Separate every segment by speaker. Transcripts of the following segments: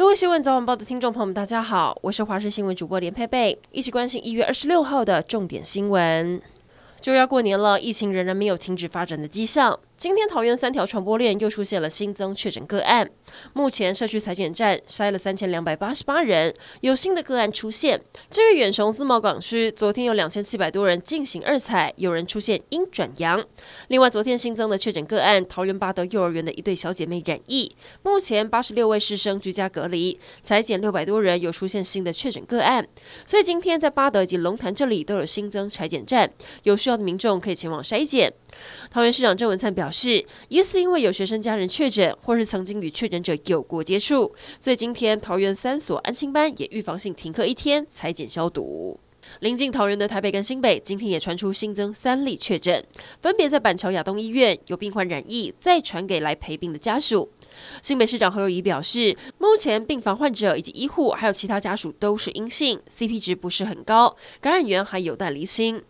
Speaker 1: 各位新闻早晚报的听众朋友们，大家好，我是华视新闻主播连佩佩，一起关心一月二十六号的重点新闻。就要过年了，疫情仍然没有停止发展的迹象。今天桃园三条传播链又出现了新增确诊个案，目前社区采检站筛了三千两百八十八人，有新的个案出现。至于远雄自贸港区，昨天有两千七百多人进行二采，有人出现阴转阳。另外，昨天新增的确诊个案，桃园八德幼儿园的一对小姐妹染疫，目前八十六位师生居家隔离，采检六百多人，有出现新的确诊个案。所以今天在八德以及龙潭这里都有新增采检站，有需要的民众可以前往筛检。桃园市长郑文灿表示，疑似因为有学生家人确诊，或是曾经与确诊者有过接触，所以今天桃园三所安亲班也预防性停课一天，裁剪消毒。临近桃园的台北跟新北，今天也传出新增三例确诊，分别在板桥亚东医院有病患染疫，再传给来陪病的家属。新北市长何友仪表示，目前病房患者以及医护还有其他家属都是阴性，CP 值不是很高，感染源还有待厘清。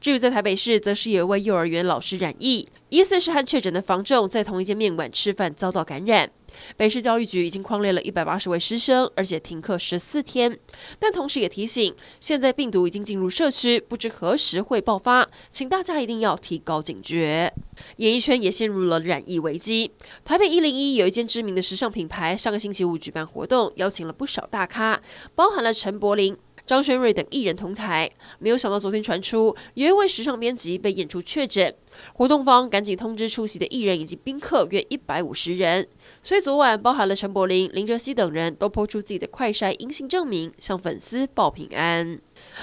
Speaker 1: 至于在台北市，则是有一位幼儿园老师染疫，疑似是和确诊的房仲在同一间面馆吃饭遭到感染。北市教育局已经匡列了一百八十位师生，而且停课十四天。但同时也提醒，现在病毒已经进入社区，不知何时会爆发，请大家一定要提高警觉。演艺圈也陷入了染疫危机。台北一零一有一间知名的时尚品牌，上个星期五举办活动，邀请了不少大咖，包含了陈柏霖。张轩睿等艺人同台，没有想到昨天传出有一位时尚编辑被验出确诊，活动方赶紧通知出席的艺人以及宾客约一百五十人，所以昨晚包含了陈柏霖、林哲熹等人都抛出自己的快筛阴性证明，向粉丝报平安。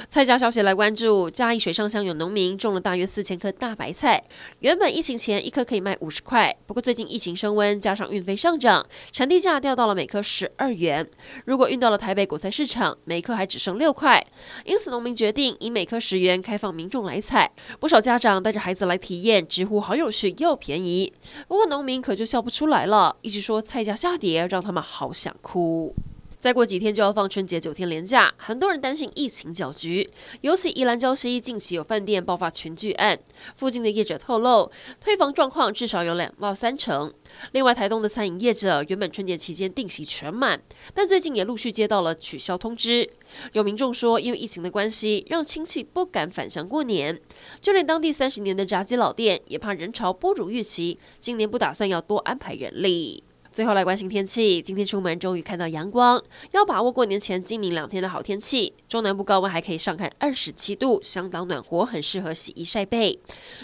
Speaker 1: 菜价消息来关注，嘉义水上乡有农民种了大约四千颗大白菜，原本疫情前一颗可以卖五十块，不过最近疫情升温，加上运费上涨，产地价掉到了每颗十二元。如果运到了台北果菜市场，每颗还只剩六块，因此农民决定以每颗十元开放民众来采。不少家长带着孩子来体验，直呼好友是又便宜。不过农民可就笑不出来了，一直说菜价下跌让他们好想哭。再过几天就要放春节九天连假，很多人担心疫情搅局，尤其宜兰礁溪近期有饭店爆发群聚案，附近的业者透露，退房状况至少有两到三成。另外，台东的餐饮业者原本春节期间订席全满，但最近也陆续接到了取消通知。有民众说，因为疫情的关系，让亲戚不敢返乡过年，就连当地三十年的炸鸡老店也怕人潮不如预期，今年不打算要多安排人力。最后来关心天气，今天出门终于看到阳光，要把握过年前今明两天的好天气。中南部高温还可以上看二十七度，相当暖和，很适合洗衣晒被。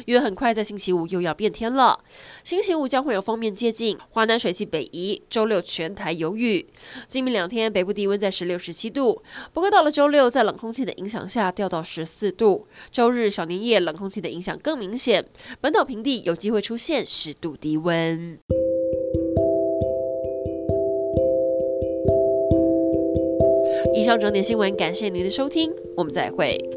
Speaker 1: 因为很快在星期五又要变天了，星期五将会有锋面接近，华南水汽北移，周六全台有雨。今明两天北部低温在十六、十七度，不过到了周六在冷空气的影响下掉到十四度。周日小年夜冷空气的影响更明显，本岛平地有机会出现十度低温。以上整点新闻，感谢您的收听，我们再会。